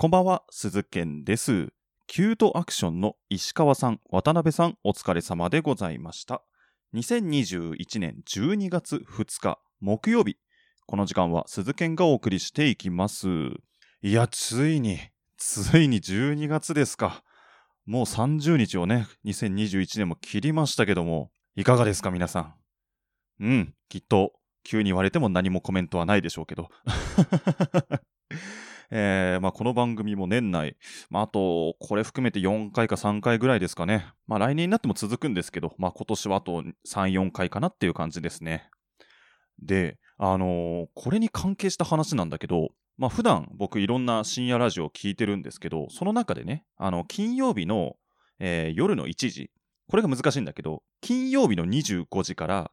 こんばんは、鈴健です。キュートアクションの石川さん、渡辺さん、お疲れ様でございました。2021年12月2日、木曜日。この時間は鈴健がお送りしていきます。いや、ついに、ついに12月ですか。もう30日をね、2021年も切りましたけども、いかがですか、皆さん。うん、きっと、急に言われても何もコメントはないでしょうけど。えーまあ、この番組も年内、まあ、あと、これ含めて4回か3回ぐらいですかね。まあ、来年になっても続くんですけど、まあ、今年はあと3、4回かなっていう感じですね。で、あのーこれに関係した話なんだけど、まあ、普段僕いろんな深夜ラジオを聞いてるんですけど、その中でね、あの、金曜日の、えー夜の1時、これが難しいんだけど、金曜日の25時から、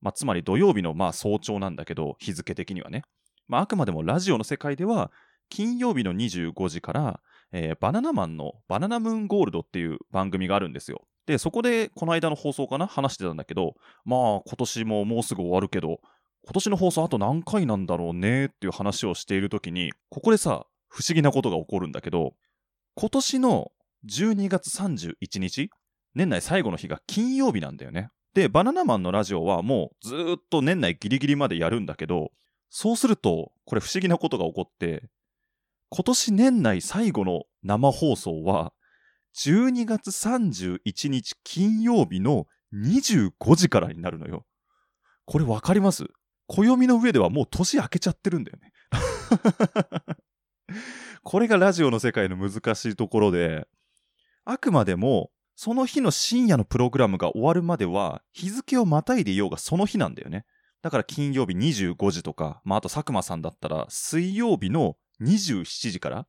まあ、つまり土曜日のまあ早朝なんだけど、日付的にはね。まあ、あくまでもラジオの世界では、金曜日の25時から、えーバナナマンのバナナムーンゴールドっていう番組があるんですよ。で、そこでこの間の放送かな？話してたんだけど、まあ今年ももうすぐ終わるけど、今年の放送あと何回なんだろうねっていう話をしているときに、ここでさ、不思議なことが起こるんだけど、今年の12月31日、年内最後の日が金曜日なんだよね。で、バナナマンのラジオはもうずっと年内ギリギリまでやるんだけど、そうすると、これ不思議なことが起こって、今年年内最後の生放送は、12月31日金曜日の25時からになるのよ。これわかります？暦の上ではもう年明けちゃってるんだよね。これがラジオの世界の難しいところで、あくまでもその日の深夜のプログラムが終わるまでは日付をまたいでいようがその日なんだよね。だから金曜日25時とか、まあ、あと佐久間さんだったら水曜日の27時から？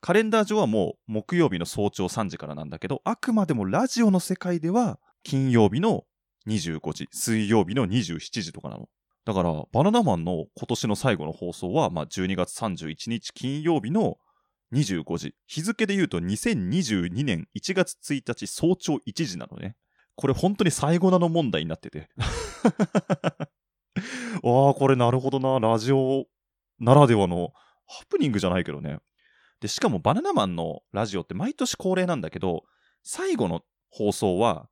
カレンダー上はもう木曜日の早朝3時からなんだけど、あくまでもラジオの世界では金曜日の25時、水曜日の27時とかなの。だから、バナナマンの今年の最後の放送は、まあ、12月31日金曜日の25時。日付で言うと2022年1月1日早朝1時なのね。これ本当に最後なの問題になってて。ああ、これなるほどな。ラジオならではのハプニングじゃないけどね。で、しかもバナナマンのラジオって毎年恒例なんだけど、最後の放送は、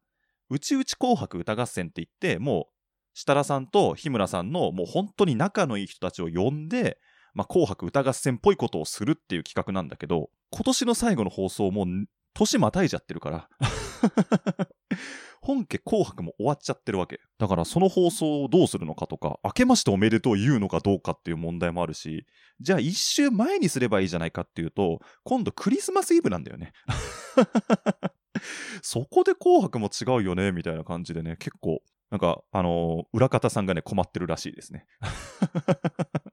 うちうち紅白歌合戦って言って、もう、設楽さんと日村さんのもう本当に仲のいい人たちを呼んで、まあ、紅白歌合戦っぽいことをするっていう企画なんだけど、今年の最後の放送もう年またいじゃってるから。本家紅白も終わっちゃってるわけ。だからその放送をどうするのかとか、明けましておめでとう言うのかどうかっていう問題もあるし、じゃあ一週前にすればいいじゃないかっていうと、今度クリスマスイブなんだよね。そこで紅白も違うよね、みたいな感じでね、結構、なんか、あのー裏方さんがね、困ってるらしいですね。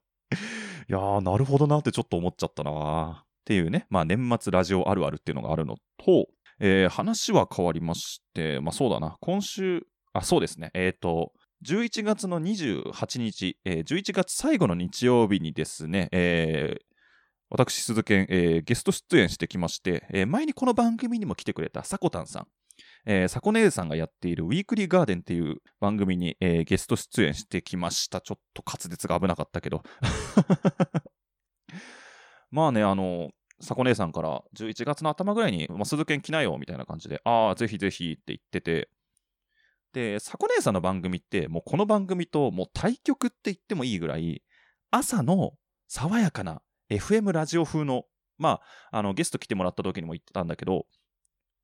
いやー、なるほどなってちょっと思っちゃったなーっていうね、まあ年末ラジオあるあるっていうのがあるのと、えー話は変わりまして、まあそうだな、今週、あ、そうですね、えっ、と、11月の28日、えー11月最後の日曜日にですね、えー私、鈴研、えーゲスト出演してきまして、えー前にこの番組にも来てくれたさこたんさん、えー、さこ姉さんがやっているウィークリーガーデンっていう番組に、えーゲスト出演してきました。ちょっと滑舌が危なかったけど。まあね、あの、さこ姉さんから11月の頭ぐらいに、まあ、鈴研来なよみたいな感じで、ああ、ぜひぜひって言ってて、で、さこ姉さんの番組って、もうこの番組ともう対局って言ってもいいぐらい、朝の爽やかな FM ラジオ風の、まあ、あの、ゲスト来てもらった時にも言ってたんだけど、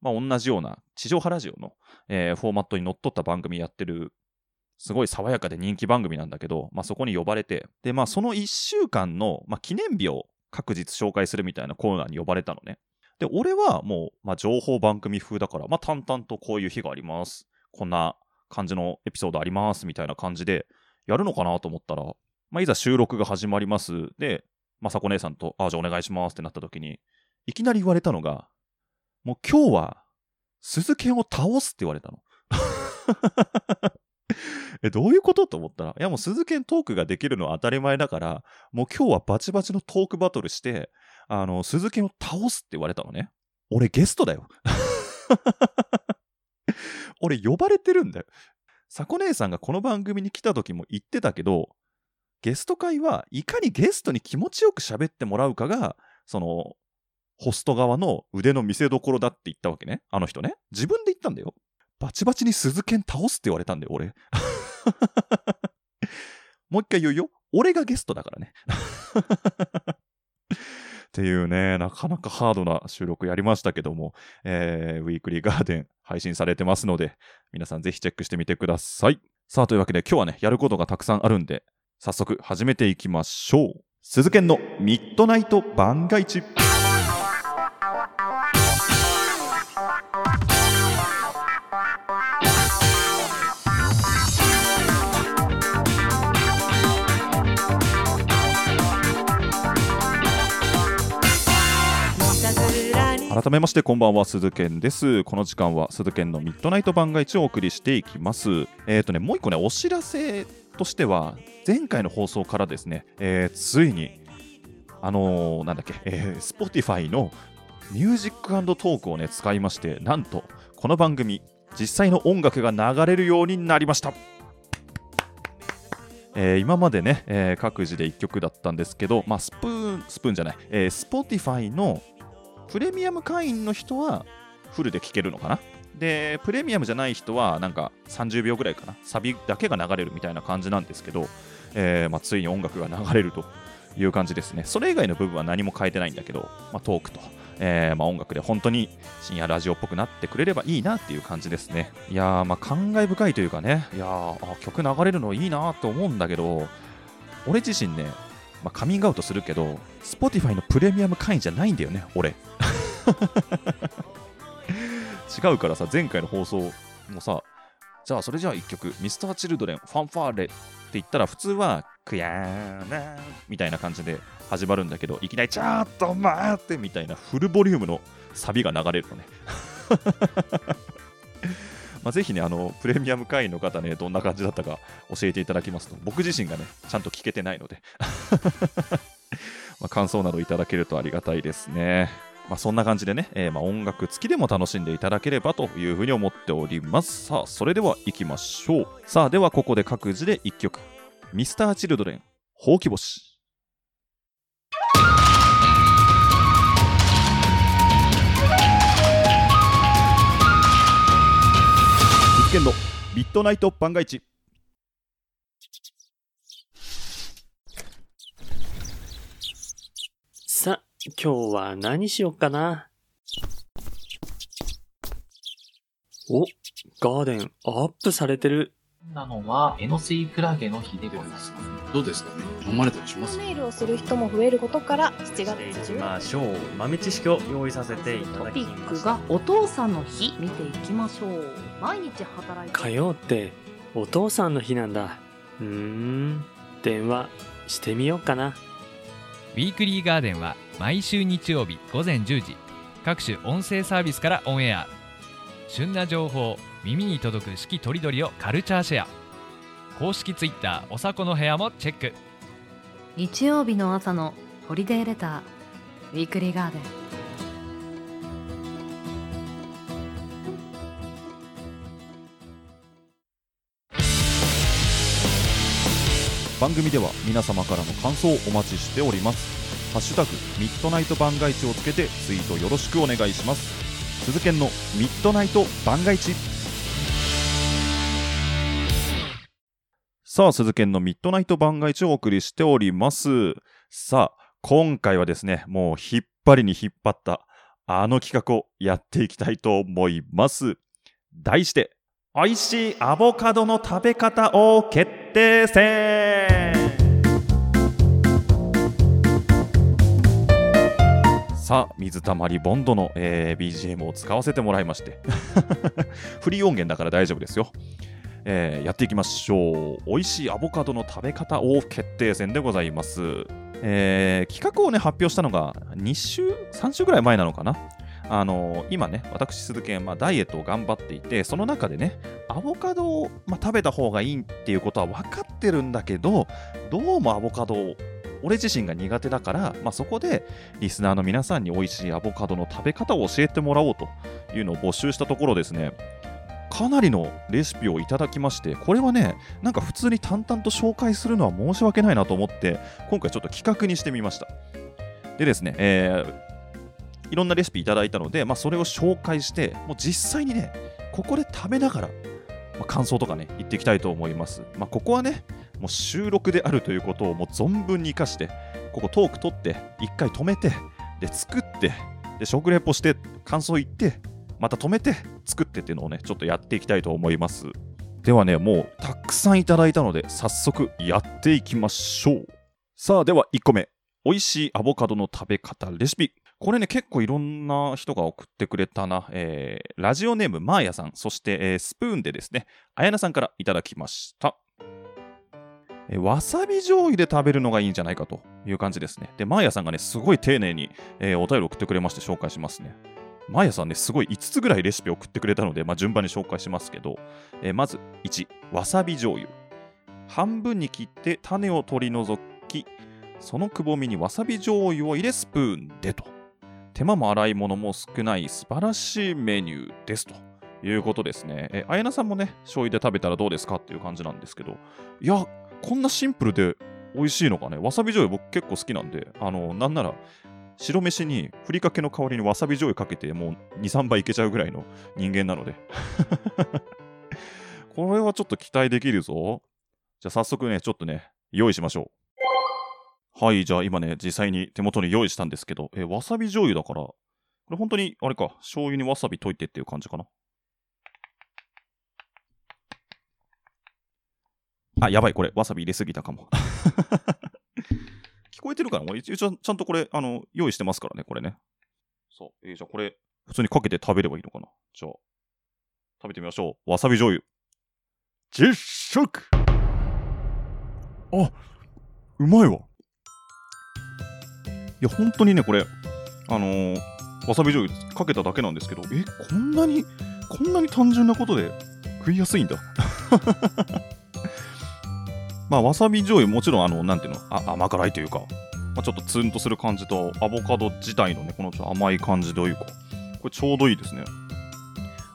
まあ、同じような地上波ラジオの、えーフォーマットにのっとった番組やってる、すごい爽やかで人気番組なんだけど、まあ、そこに呼ばれて、で、まあ、その1週間の、まあ、記念日を各日紹介するみたいなコーナーに呼ばれたのね。で、俺はもう、まあ、情報番組風だから、まあ、淡々とこういう日があります。こんな感じのエピソードあります、みたいな感じで、やるのかなと思ったら、まあ、いざ収録が始まります。で、まさこ姉さんと、あ、じゃあお願いしますってなった時に、いきなり言われたのが、もう今日は、鈴剣を倒すって言われたの。え、どういうこと？と思ったら、いやもう鈴剣トークができるのは当たり前だから、もう今日はバチバチのトークバトルして、あの、鈴剣を倒すって言われたのね。俺ゲストだよ。俺呼ばれてるんだよ。さこ姉さんがこの番組に来た時も言ってたけど、ゲスト会はいかにゲストに気持ちよく喋ってもらうかが、その、ホスト側の腕の見せ所だって言ったわけね。あの人ね。自分で言ったんだよ。バチバチに鈴剣倒すって言われたんだよ、俺。もう一回言うよ。俺がゲストだからね。っていうね、なかなかハードな収録やりましたけども、えー、ウィークリーガーデン配信されてますので、皆さんぜひチェックしてみてください。さあ、というわけで今日はね、やることがたくさんあるんで、早速始めていきましょう。鈴剣のミッドナイト番外地。改めましてこんばんは鈴健です。この時間は鈴健のミッドナイト番外地をお送りしていきます。えっ、ー、とねもう一個ねお知らせとしては前回の放送からですね、えー、ついにあのー、なんだっけ、えー、Spotify のミュージックトークをね使いましてなんとこの番組実際の音楽が流れるようになりました。えー、今までね、えー、各自で1曲だったんですけど、まあ、スプーン、スプーンじゃない、えー、Spotify のプレミアム会員の人はフルで聴けるのかな？で、プレミアムじゃない人はなんか30秒ぐらいかな、サビだけが流れるみたいな感じなんですけど、えー、まあ、ついに音楽が流れるという感じですね。それ以外の部分は何も変えてないんだけど、まあ、トークと、えー、まあ、音楽で本当に深夜ラジオっぽくなってくれればいいなっていう感じですね。いやー、まあ、感慨深いというかね、いやー、曲流れるのいいなと思うんだけど、俺自身ね、まあ、カミングアウトするけど、Spotify のプレミアム会員じゃないんだよね、俺。違うからさ、前回の放送もさ、じゃあそれじゃあ1曲、Mr.Children ファンファーレって言ったら普通は、クヤーなみたいな感じで始まるんだけど、いきなりちょっと待ってみたいなフルボリュームのサビが流れるのね。まあ、ぜひね、あの、プレミアム会員の方ね、どんな感じだったか教えていただきますと、僕自身がね、ちゃんと聞けてないので ま感想などいただけるとありがたいですね。まあ、そんな感じでね、えー、ま音楽付きでも楽しんでいただければというふうに思っております。さあ、それでは行きましょう。さあ、ではここで各自で1曲。Mr.Children、ほうき星。県のミッドナイト番外地さ今日は何しよっかな？おガーデンアップされてる。なのは、エノスイクラゲの日でございます。どうですかね。飲まれたりします？メールをする人も増えることから7月中ましょう豆知識を用意させていただきましたトピックがお父さんの日。見ていきましょう。毎日働いて。火曜ってお父さんの日なんだ。うーん。電話してみようかな。ウィークリーガーデンは毎週日曜日午前10時。各種音声サービスからオンエア。旬な情報耳に届く四季とりどりをカルチャーシェア。公式ツイッターおさこの部屋もチェック。日曜日の朝のホリデーレターウィークリーガーデン。番組では皆様からの感想をお待ちしております。ハッシュタグミッドナイト番外地をつけてツイートよろしくお願いします。鈴研のミッドナイト番外地さあ、鈴研のミッドナイト番外地をお送りしております。さあ、今回はですね、もう引っ張りに引っ張ったあの企画をやっていきたいと思います。題して、美味しいアボカドの食べ方を決定戦さあ、水たまりボンドの、えー、BGM を使わせてもらいまして フリー音源だから大丈夫ですよ。えー、やっていきましょう。美味しいアボカドの食べ方を決定戦でございます。えー、企画をね、発表したのが2週、3週ぐらい前なのかな？あのー、今ね、私、鈴木まあ、ダイエットを頑張っていて、その中でね、アボカドを、まあ、食べた方がいいっていうことは分かってるんだけど、どうもアボカドを俺自身が苦手だから、まあ、そこでリスナーの皆さんに美味しいアボカドの食べ方を教えてもらおうというのを募集したところですね、かなりのレシピをいただきまして、これはね、なんか普通に淡々と紹介するのは申し訳ないなと思って、今回ちょっと企画にしてみました。でですね、えー、いろんなレシピいただいたので、まあ、それを紹介して、もう実際にね、ここで食べながら、まあ、感想とかね、言っていきたいと思います。まあ、ここはね、もう収録であるということをもう存分に生かして、ここトーク取って、一回止めて、で、作って、で、食レポして、感想言って、また止めて、作ってっていうのをね、ちょっとやっていきたいと思います。ではね、もうたくさんいただいたので、早速やっていきましょう。さあ、では1個目。美味しいアボカドの食べ方レシピ。これね、結構いろんな人が送ってくれたな。えーラジオネームマーヤさん、そして、えースプーンでですね、あやなさんからいただきました。えーわさび醤油で食べるのがいいんじゃないかという感じですね。で、マーヤさんがね、すごい丁寧に、えーお便り送ってくれまして紹介しますね。マーヤさんね、すごい5つぐらいレシピ送ってくれたので、まあ、順番に紹介しますけど、えーまず1、わさび醤油。半分に切って種を取り除き、そのくぼみにわさび醤油を入れスプーンでと。手間も洗い物も少ない素晴らしいメニューですということですね。え、あやなさんもね、醤油で食べたらどうですかっていう感じなんですけど、いや、こんなシンプルで美味しいのかね。わさび醤油僕結構好きなんで、あの、なんなら、白飯にふりかけの代わりにわさび醤油かけてもう2、3倍いけちゃうぐらいの人間なので。これはちょっと期待できるぞ。じゃあ早速ね、ちょっとね、用意しましょう。はい、じゃあ今ね、実際に手元に用意したんですけど、えわさび醤油だから、これ本当に、あれか、醤油にわさび溶いてっていう感じかな。あ、やばい、これ、わさび入れすぎたかも。聞こえてるかな？俺一応ちゃんちゃんとこれ、あの、用意してますからね、これね。そう、えーじゃあこれ、普通にかけて食べればいいのかな？じゃあ、食べてみましょう。わさび醤油。実食あ、うまいわ。いや、本当にね、これ、あのーわさび醤油かけただけなんですけど、え、こんなに、こんなに単純なことで食いやすいんだ。まあ、わさび醤油もちろん、あの、なんていうの、あ甘辛いというか、まあ、ちょっとツンとする感じと、アボカド自体のね、このちょ甘い感じというか、これちょうどいいですね。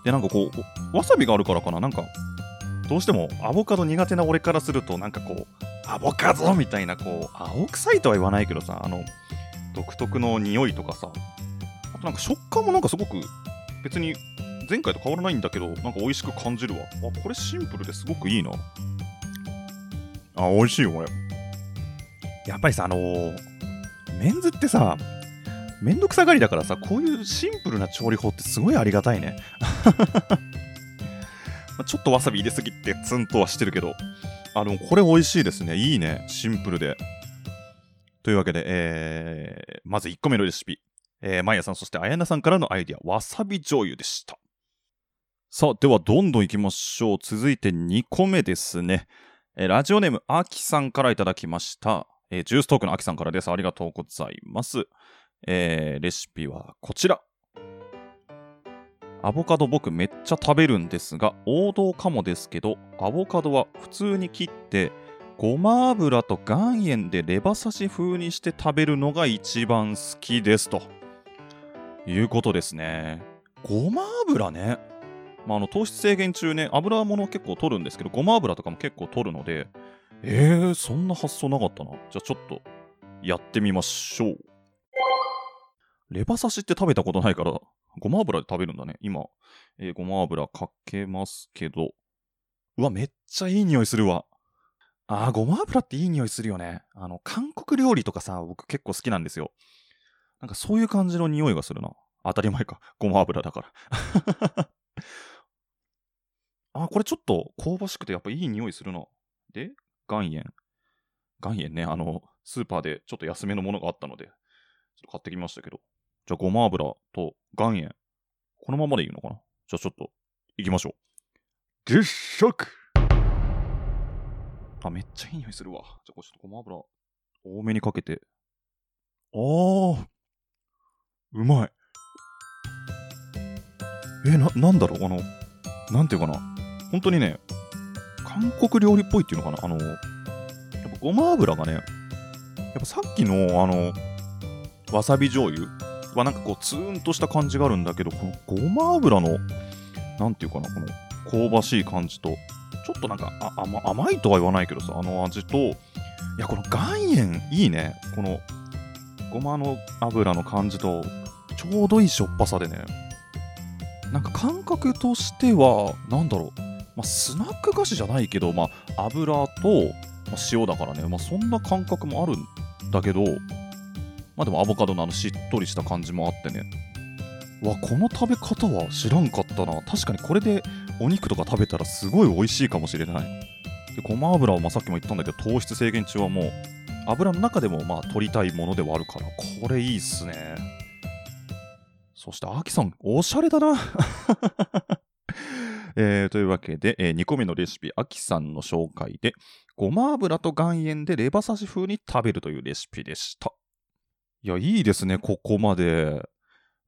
で、なんかこう、わさびがあるからかな、なんか、どうしてもアボカド苦手な俺からすると、なんかこう、アボカドみたいな、こう、青臭いとは言わないけどさ、あの、独特の匂いとかさ、あとなんか食感もなんかすごく、別に前回と変わらないんだけど、なんか美味しく感じるわ。あ、これシンプルですごくいいな。あ、美味しいよ、これ。やっぱりさ、あのーメンズってさ、めんどくさがりだからさ、こういうシンプルな調理法ってすごいありがたいね。まちょっとわさび入れすぎてツンとはしてるけど、あの、これ美味しいですね。いいね。シンプルで。というわけで、えー、まず1個目のレシピ。えー、マイヤさん、そしてあやなさんからのアイディア、わさび醤油でした。さあ、ではどんどん行きましょう。続いて2個目ですね。えーラジオネーム、あきさんからいただきました。えージューストークのあきさんからです。ありがとうございます。えーレシピはこちら。アボカド僕めっちゃ食べるんですが、王道かもですけど、アボカドは普通に切って、ごま油と岩塩でレバ刺し風にして食べるのが一番好きですということですね。ごま油ね。まあ、あの糖質制限中ね、油物結構取るんですけど、ごま油とかも結構取るので、えー、そんな発想なかったな。じゃあちょっとやってみましょう。レバ刺しって食べたことないから、ごま油で食べるんだね。今、えーごま油かけますけど、うわ、めっちゃいい匂いするわ。あー、ごま油っていい匂いするよね。あの、韓国料理とかさ、僕結構好きなんですよ。なんかそういう感じの匂いがするな。当たり前か。ごま油だから。あー、これちょっと香ばしくてやっぱいい匂いするな。で、岩塩。岩塩ね、あの、スーパーでちょっと安めのものがあったので、ちょっと買ってきましたけど。じゃあ、ごま油と岩塩。このままでいいのかな？じゃあ、ちょっと、行きましょう。実食あ、めっちゃいい匂いするわ。じゃあ、これちょっとごま油多めにかけて。あー、うまい。え、な、なんだろう？あの、なんていうかな？本当にね、韓国料理っぽいっていうのかな？あの、やっぱごま油がね、やっぱさっきのあの、わさび醤油はなんかこうツーンとした感じがあるんだけど、このごま油の、なんていうかな、この香ばしい感じと、ちょっとなんか甘甘いとは言わないけどさ、あの味と、いや、この岩塩いいね。このごまの油の感じと、ちょうどいいしょっぱさでね。なんか感覚としては、なんだろう。まあ、スナック菓子じゃないけど、まあ、油と、塩だからね、まあ、そんな感覚もあるんだけど、まあでもアボカドのあのしっとりした感じもあってね。わ、この食べ方は知らんかったな。確かにこれでお肉とか食べたらすごい美味しいかもしれない。で、ごま油はまさっきも言ったんだけど、糖質制限中はもう、油の中でもまあ取りたいものではあるから、これいいっすね。そして、アキさん、おしゃれだな。えー、というわけで、え2個目のレシピ、アキさんの紹介で、ごま油と岩塩でレバ刺し風に食べるというレシピでした。いや、いいですね、ここまで。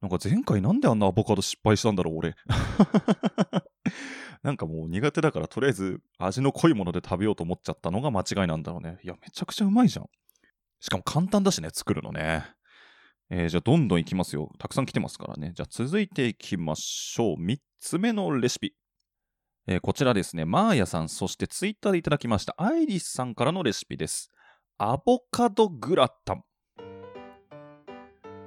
なんか前回なんであんなアボカド失敗したんだろう、俺。なんかもう苦手だから、とりあえず味の濃いもので食べようと思っちゃったのが間違いなんだろうね。いや、めちゃくちゃうまいじゃん。しかも簡単だしね、作るのね。えー、じゃあどんどんいきますよ。たくさん来てますからね。じゃあ続いていきましょう。3つ目のレシピ。えー、こちらですね、マーヤさん、そしてツイッターでいただきました、アイリスさんからのレシピです。アボカドグラタン。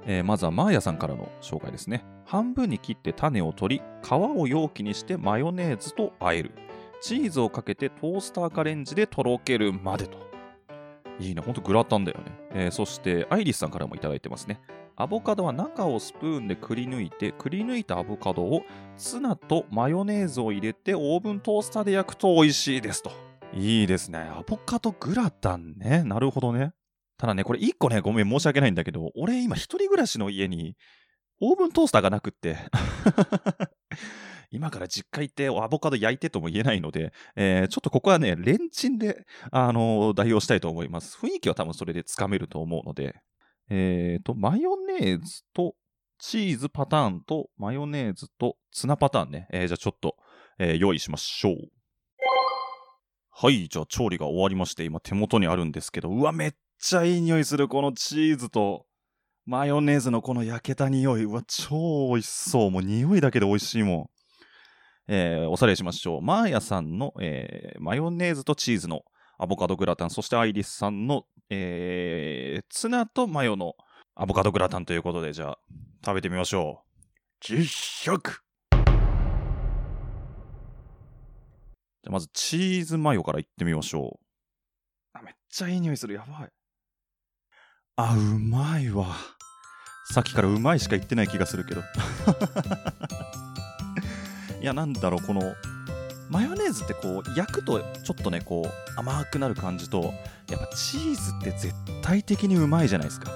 えー、まずはマーヤさんからの紹介ですね。半分に切って種を取り、皮を容器にしてマヨネーズと和える。チーズをかけてトースターかレンジでとろけるまでと。いいね、ほんとグラタンだよね。えー、そして、アイリスさんからもいただいてますね。アボカドは中をスプーンでくり抜いて、くり抜いたアボカドをツナとマヨネーズを入れてオーブントースターで焼くと美味しいですと。いいですね。アボカドグラタンね。なるほどね。ただね、これ一個ね、ごめん、申し訳ないんだけど、俺今一人暮らしの家にオーブントースターがなくって。今から実家行ってアボカド焼いてとも言えないので、えー、ちょっとここはね、レンチンで、あのー、代用したいと思います。雰囲気は多分それでつかめると思うので、えーと、マヨネーズとチーズパターンとマヨネーズとツナパターンね。えー、じゃあちょっと、えー、用意しましょう。はい、じゃあ調理が終わりまして、今手元にあるんですけど、うわ、めっちゃいい匂いする、このチーズとマヨネーズのこの焼けた匂い。うわ、超美味しそう。もう匂いだけで美味しいもん。えー、おさらいしましょう。マーヤさんの、えー、マヨネーズとチーズのアボカドグラタン、そしてアイリスさんの、えー、ツナとマヨのアボカドグラタンということで、じゃあ、食べてみましょう。実食じゃあ、まずチーズマヨからいってみましょう。あ、めっちゃいい匂いする。やばい。あ、うまいわ。さっきからうまいしか言ってない気がするけど。いや、なんだろう、この、マヨネーズってこう、焼くとちょっとね、こう、甘くなる感じと、やっぱチーズって絶対的にうまいじゃないですか。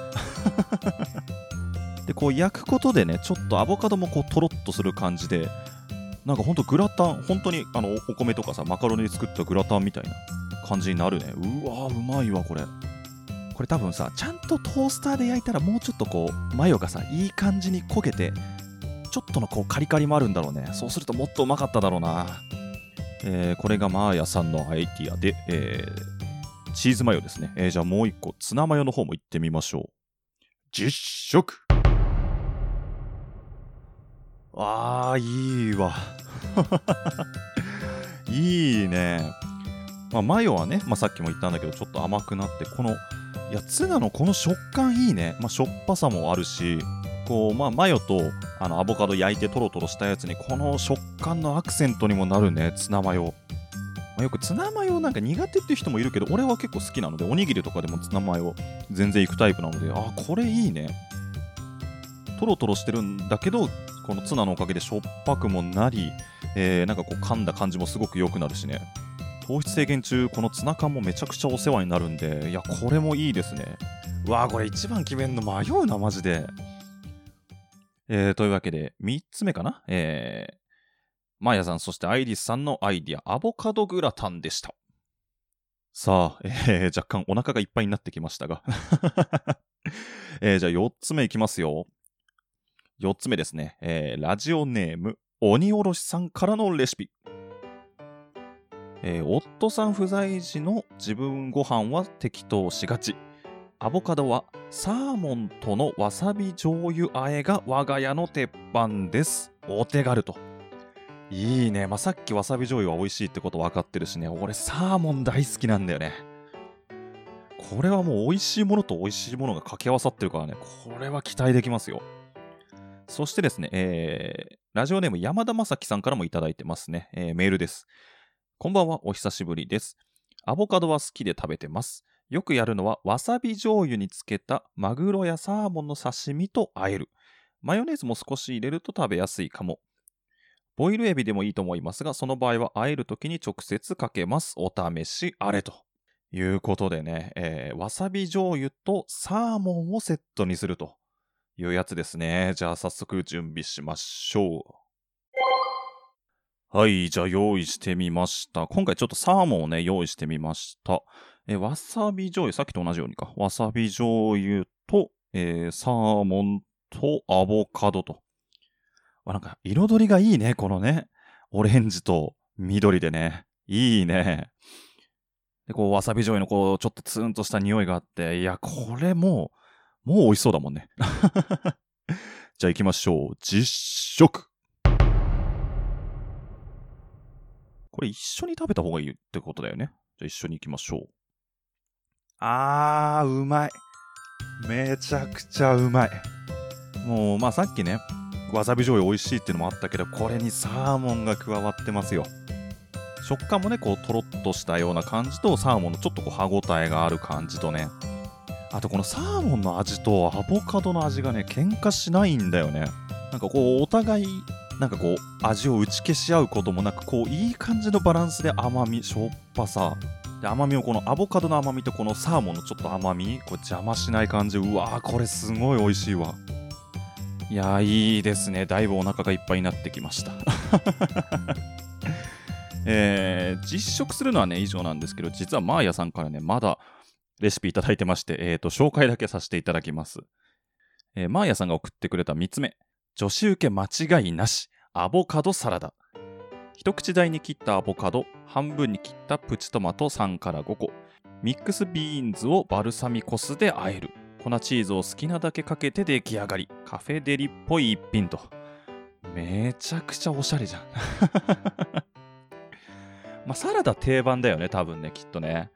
で、こう、焼くことでね、ちょっとアボカドもこう、とろっとする感じで、なんかほんとグラタン、本当にあのお米とかさ、マカロニで作ったグラタンみたいな感じになるね。うわうまいわ、これ。これ多分さ、ちゃんとトースターで焼いたらもうちょっとこう、マヨがさ、いい感じに焦げて、ちょっとのこうカリカリもあるんだろうね。そうするともっとうまかっただろうな。えー、これがマーヤさんのアイディアで、えー、チーズマヨですね。えー、じゃあもう一個、ツナマヨの方もいってみましょう。実食あー、いいわ。いいね。まあ、マヨはね、まあ、さっきも言ったんだけど、ちょっと甘くなって、この、いや、ツナのこの食感いいね。まあ、しょっぱさもあるし、こう、まあ、マヨとあのアボカド焼いてトロトロしたやつに、この食感のアクセントにもなるね、ツナマヨ。まあ、よくツナマヨなんか苦手っていう人もいるけど、俺は結構好きなので、おにぎりとかでもツナマヨ全然行くタイプなので、あ、これいいね。トロトロしてるんだけど、このツナのおかげでしょっぱくもなり、えー、なんかこう噛んだ感じもすごく良くなるしね。糖質制限中、このツナ缶もめちゃくちゃお世話になるんで、いや、これもいいですね。わーこれ一番決めんの迷うな、マジで。えー、というわけで、3つ目かな？えー、マヤさん、そしてアイリスさんのアイディア、アボカドグラタンでした。さあ、えー、若干お腹がいっぱいになってきましたが。えー、じゃあ4つ目いきますよ。4つ目ですね。えー、ラジオネーム、鬼おろしさんからのレシピ。えー、夫さん不在時の自分ご飯は適当しがち。アボカドはサーモンとのわさび醤油和えが我が家の鉄板です。お手軽と。いいね。まあ、さっきわさび醤油は美味しいってこと分かってるしね。俺サーモン大好きなんだよね。これはもう美味しいものと美味しいものが掛け合わさってるからね。これは期待できますよ。そしてですね、えー、ラジオネーム山田正樹さんからもいただいてますね。えーメールです。こんばんは、お久しぶりです。アボカドは好きで食べてます。よくやるのは、わさび醤油につけたマグロやサーモンの刺身と和える。マヨネーズも少し入れると食べやすいかも。ボイルエビでもいいと思いますが、その場合は和えるときに直接かけます。お試しあれと。いうことでね、えーわさび醤油とサーモンをセットにするというやつですね。じゃあ早速準備しましょう。はい、じゃあ用意してみました。今回ちょっとサーモンをね、用意してみました。えーわさび醤油、さっきと同じようにか。わさび醤油と、えーサーモンとアボカドと。あなんか彩りがいいね、このね。オレンジと緑でね。いいね。で、こう、わさび醤油のこう、ちょっとツーンとした匂いがあって、いや、これもう、もう美味しそうだもんね。じゃあ行きましょう。実食。これ一緒に食べた方がいいってことだよね。じゃあ一緒に行きましょう。あー、うまい。めちゃくちゃうまい。もう、まあさっきね、わさび醤油美味しいっていうのもあったけど、これにサーモンが加わってますよ。食感もね、こう、とろっとしたような感じと、サーモンのちょっとこう歯ごたえがある感じとね。あとこのサーモンの味とアボカドの味がね、喧嘩しないんだよね。なんかこう、お互い、なんかこう、味を打ち消し合うこともなく、こう、いい感じのバランスで甘み、しょっぱさ。で、甘みをこのアボカドの甘みとこのサーモンのちょっと甘み、これ邪魔しない感じ。うわー、これすごい美味しいわ。いやー、いいですね。だいぶお腹がいっぱいになってきました。えー実食するのはね、以上なんですけど、実はマーヤさんからね、まだレシピいただいてまして、えーと、紹介だけさせていただきます。えーマーヤさんが送ってくれた3つ目。女子受け間違いなし。アボカドサラダ。一口大に切ったアボカド、半分に切ったプチトマト3から5個。ミックスビーンズをバルサミコ酢で和える。粉チーズを好きなだけかけて出来上がり。カフェデリっぽい一品と。めちゃくちゃおしゃれじゃん。まあ、サラダ定番だよね、多分ね、きっとね。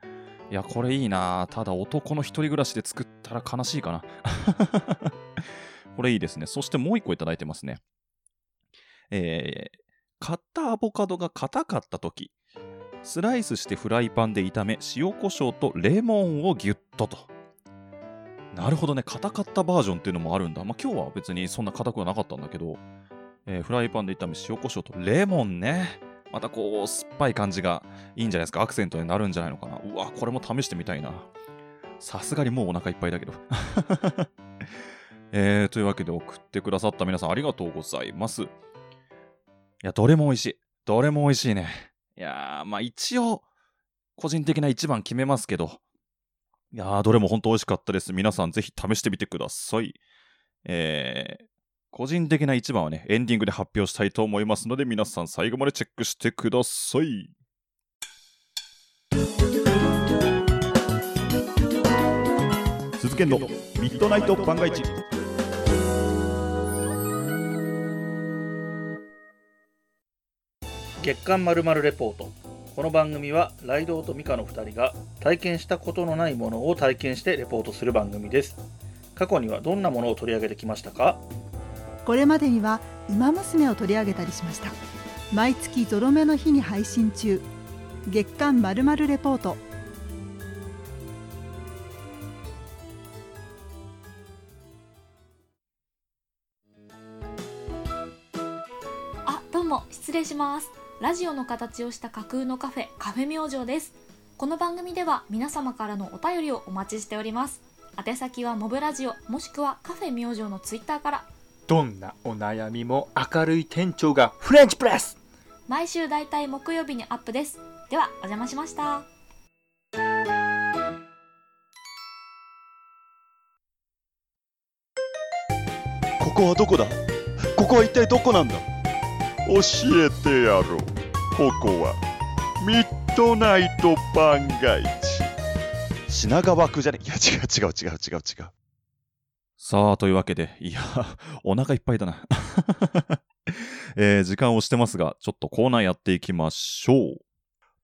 いや、これいいなただ男の一人暮らしで作ったら悲しいかな。これいいですね。そしてもう一個いただいてますね。えー、買ったアボカドが硬かった時、スライスしてフライパンで炒め、塩コショウとレモンをギュッとと。なるほどね、硬かったバージョンっていうのもあるんだ。まあ、今日は別にそんな硬くはなかったんだけど、えーフライパンで炒め、塩コショウとレモンね。またこう、酸っぱい感じがいいんじゃないですか。アクセントになるんじゃないのかな。うわ、これも試してみたいな。さすがにもうお腹いっぱいだけど。えー、というわけで送ってくださった皆さんありがとうございます。いや、どれも美味しい。どれも美味しいね。いやー、まあ一応、個人的な一番決めますけど、いやー、どれも本当美味しかったです。皆さんぜひ試してみてください。えー、個人的な一番はね、エンディングで発表したいと思いますので、皆さん最後までチェックしてください。鈴研のミッドナイト番外地。月刊まるレポート。この番組はライドウとミカの2人が体験したことのないものを体験してレポートする番組です。過去にはどんなものを取り上げてきましたか？これまでには「ウマ娘」を取り上げたりしました。毎月ゾロ目の日に配信中。月刊まるレポート。あどうも。失礼しますラジオの形をした架空のカフェカフェ明星です。この番組では皆様からのお便りをお待ちしております。宛先はモブラジオもしくはカフェ明星のツイッターから。どんなお悩みも明るい店長がフレンチプレス。毎週だいたい木曜日にアップです。ではお邪魔しました。ここはどこだ？ここは一体どこなんだ？教えてやろう。ここは、ミッドナイト番外地。品川区じゃね？いや、違う違う違う違う違う。さあ、というわけで、いや、お腹いっぱいだな。えー時間をしてますが、ちょっとコーナーやっていきましょう。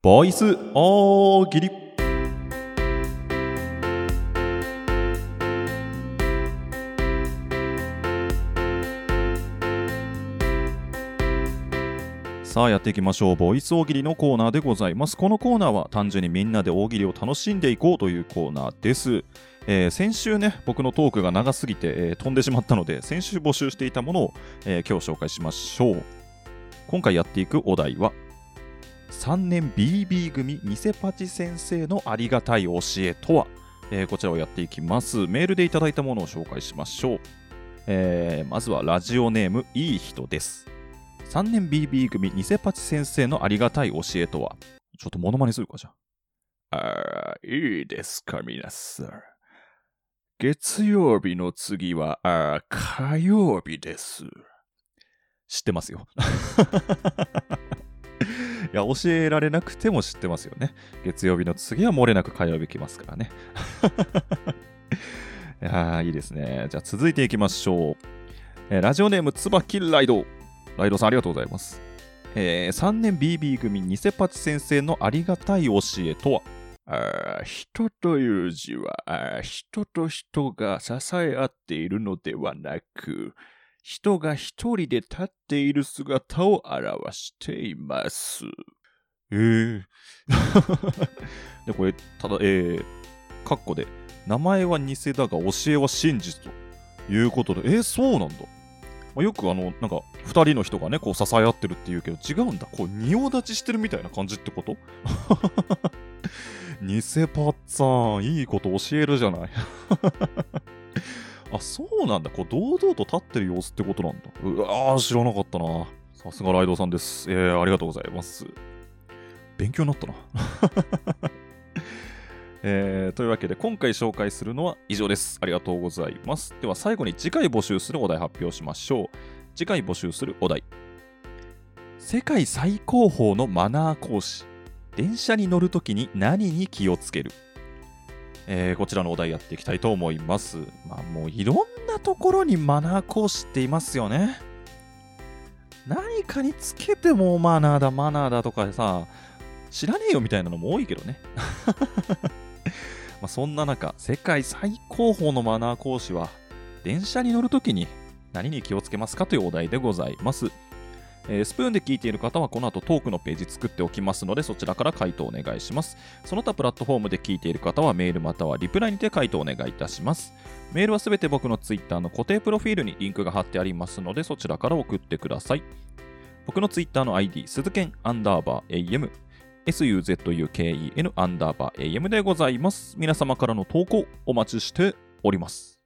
ボイス大喜利。さあやっていきましょう。ボイス大喜利のコーナーでございます。このコーナーは単純にみんなで大喜利を楽しんでいこうというコーナーです。えー先週ね、僕のトークが長すぎて、えー飛んでしまったので、先週募集していたものを、えー今日紹介しましょう。今回やっていくお題は、3年 BB 組偽パチ先生のありがたい教えとは、えーこちらをやっていきます。メールでいただいたものを紹介しましょう。えーまずはラジオネームいい人です。3年 BB 組偽パチ先生のありがたい教えとは？ちょっとモノマネするかじゃあ。あいいですか、皆さん。月曜日の次は、あ火曜日です。知ってますよ。いや、教えられなくても知ってますよね。月曜日の次は漏れなく火曜日来ますからね。いやいいですね。じゃあ続いていきましょう。えーラジオネーム、つばきライド。ライドさんありがとうございます。えー3年 BB 組偽パチ先生のありがたい教えとは？あ人という字はあ人と人が支え合っているのではなく、人が一人で立っている姿を表しています。えー、で、これ、ただ、えー、カッコで、名前は偽だが教えは真実ということで、えー、そうなんだ。まあ、よくあの、なんか、二人の人がね、こう支え合ってるっていうけど、違うんだ。こう、仁王立ちしてるみたいな感じってこと？偽パッツァン、いいこと教えるじゃない。あ、そうなんだ。こう、堂々と立ってる様子ってことなんだ。うわー、知らなかったな。さすがライドさんです。えー、ありがとうございます。勉強になったな。えーというわけで今回紹介するのは以上です。ありがとうございます。では最後に次回募集するお題発表しましょう。次回募集するお題。世界最高峰のマナー講師。電車に乗るときに何に気をつけるえーこちらのお題やっていきたいと思います。まあもういろんなところにマナー講師っていますよね。何かにつけてもマナーだマナーだとかさ、知らねえよみたいなのも多いけどね。まあそんな中、世界最高峰のマナー講師は、電車に乗るときに何に気をつけますかというお題でございます。えースプーンで聞いている方はこの後トークのページ作っておきますのでそちらから回答お願いします。その他プラットフォームで聞いている方はメールまたはリプライにて回答お願いいたします。メールはすべて僕の Twitter の固定プロフィールにリンクが貼ってありますのでそちらから送ってください。僕の Twitter の ID、鈴剣アンダーバー AM、suzuken アンダーバー AM でございます。皆様からの投稿お待ちしております。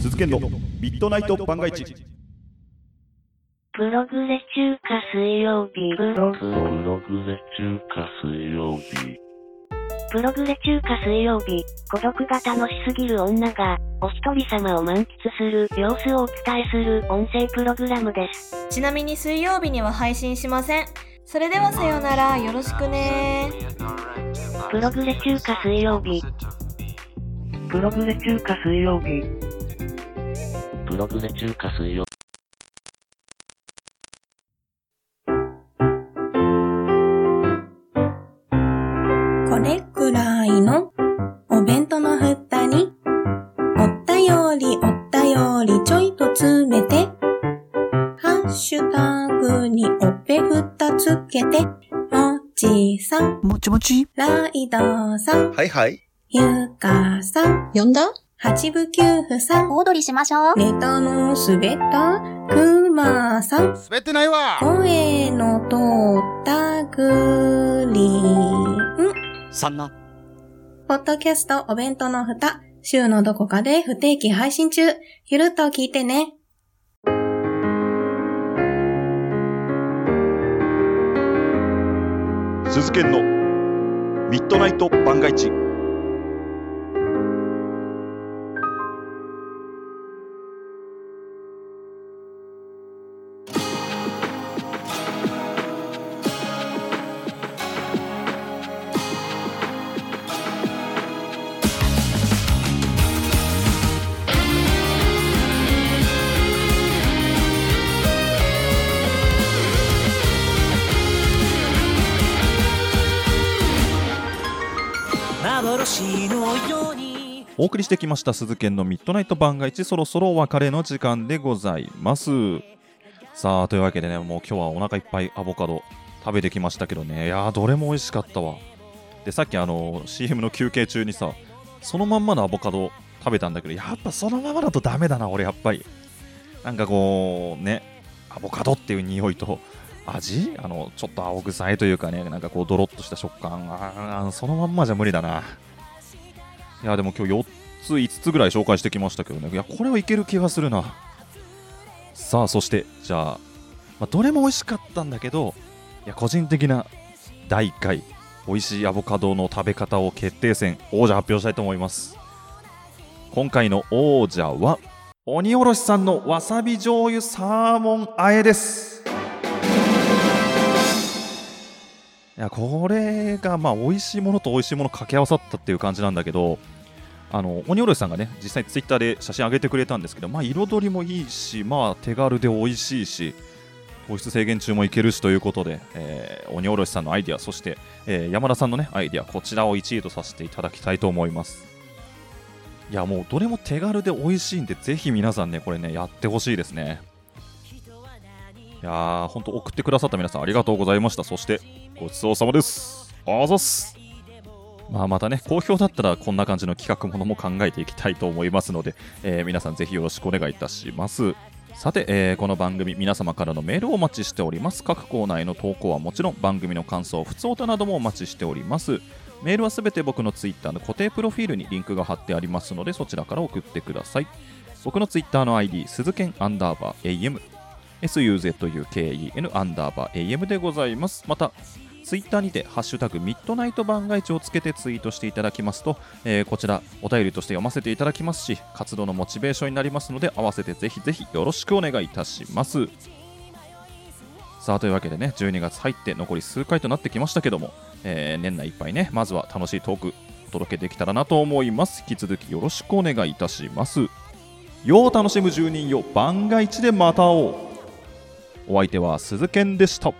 鈴剣のミッドナイト番外地。プログレ中華水曜日ブログプログレ中華水曜日。プログレ中華水曜日孤独が楽しすぎる女がお一人様を満喫する様子をお伝えする音声プログラムですちなみに水曜日には配信しません。それではさようなら、よろしくねプログレ中華水曜日プログレ中華水曜日。プログレ中華水曜日。れくらいのお弁当の蓋に、おったよりおったよりちょいと詰めて、ハッシュタグにおべふたつけて、もちさん、もちもち、ライドさん、はいはい。ゆかさん、呼んだ？八部九夫さん、お踊りしましょう。ネタの滑ったくまさん、滑ってないわ声の通ったグリーン。そんな。ポッドキャストお弁当の蓋、週のどこかで不定期配信中。ゆるっと聞いてね。鈴研のミッドナイト番外地お送りしてきました鈴研のミッドナイト番外地そろそろお別れの時間でございます。さあというわけでねもう今日はお腹いっぱいアボカド食べてきましたけどね。いやーどれも美味しかったわ。でさっきあの CM の休憩中にさそのまんまのアボカド食べたんだけどやっぱそのままだとダメだな俺やっぱり。なんかこうねアボカドっていう匂いと味？あのちょっと青臭いというかねなんかこうドロッとした食感。あそのまんまじゃ無理だな。いやでも今日4つ5つぐらい紹介してきましたけどね。いやこれはいける気がするな。さあそしてじゃあ、まあ、どれも美味しかったんだけどいや個人的な第1回美味しいアボカドの食べ方を決定戦王者発表したいと思います。今回の王者は鬼おろしさんのわさび醤油サーモンあえです。いやこれがまあ美味しいものと美味しいもの掛け合わさったっていう感じなんだけどあの鬼おろしさんがね実際ツイッターで写真上げてくれたんですけどまあ彩りもいいしまあ手軽で美味しいし糖質制限中もいけるしということで、えー、鬼おろしさんのアイディアそして、えー、山田さんのねアイディアこちらを1位とさせていただきたいと思います。いやもうどれも手軽で美味しいんでぜひ皆さんねこれねやってほしいですね。いやー本当送ってくださった皆さんありがとうございました。そしてごちそうさまです。あざっす。まあ、またね、好評だったらこんな感じの企画ものも考えていきたいと思いますので、えー、皆さんぜひよろしくお願いいたします。さて、えー、この番組皆様からのメールをお待ちしております。各コーナーへの投稿はもちろん番組の感想、ふつおたなどもお待ちしております。メールはすべて僕のツイッターの固定プロフィールにリンクが貼ってありますのでそちらから送ってください。僕のツイッターの ID 鈴剣アンダーバー AM SUZUKEN アンダーバー AM でございます。またツイッターにて、ハッシュタグミッドナイト番外地をつけてツイートしていただきますと、えー、こちらお便りとして読ませていただきますし、活動のモチベーションになりますので、合わせてぜひぜひよろしくお願いいたします。さあというわけでね、12月入って残り数回となってきましたけども、えー、年内いっぱいね、まずは楽しいトークお届けできたらなと思います。引き続きよろしくお願いいたします。よう楽しむ住人よ、番外地でまた会おう。お相手は鈴賢でした。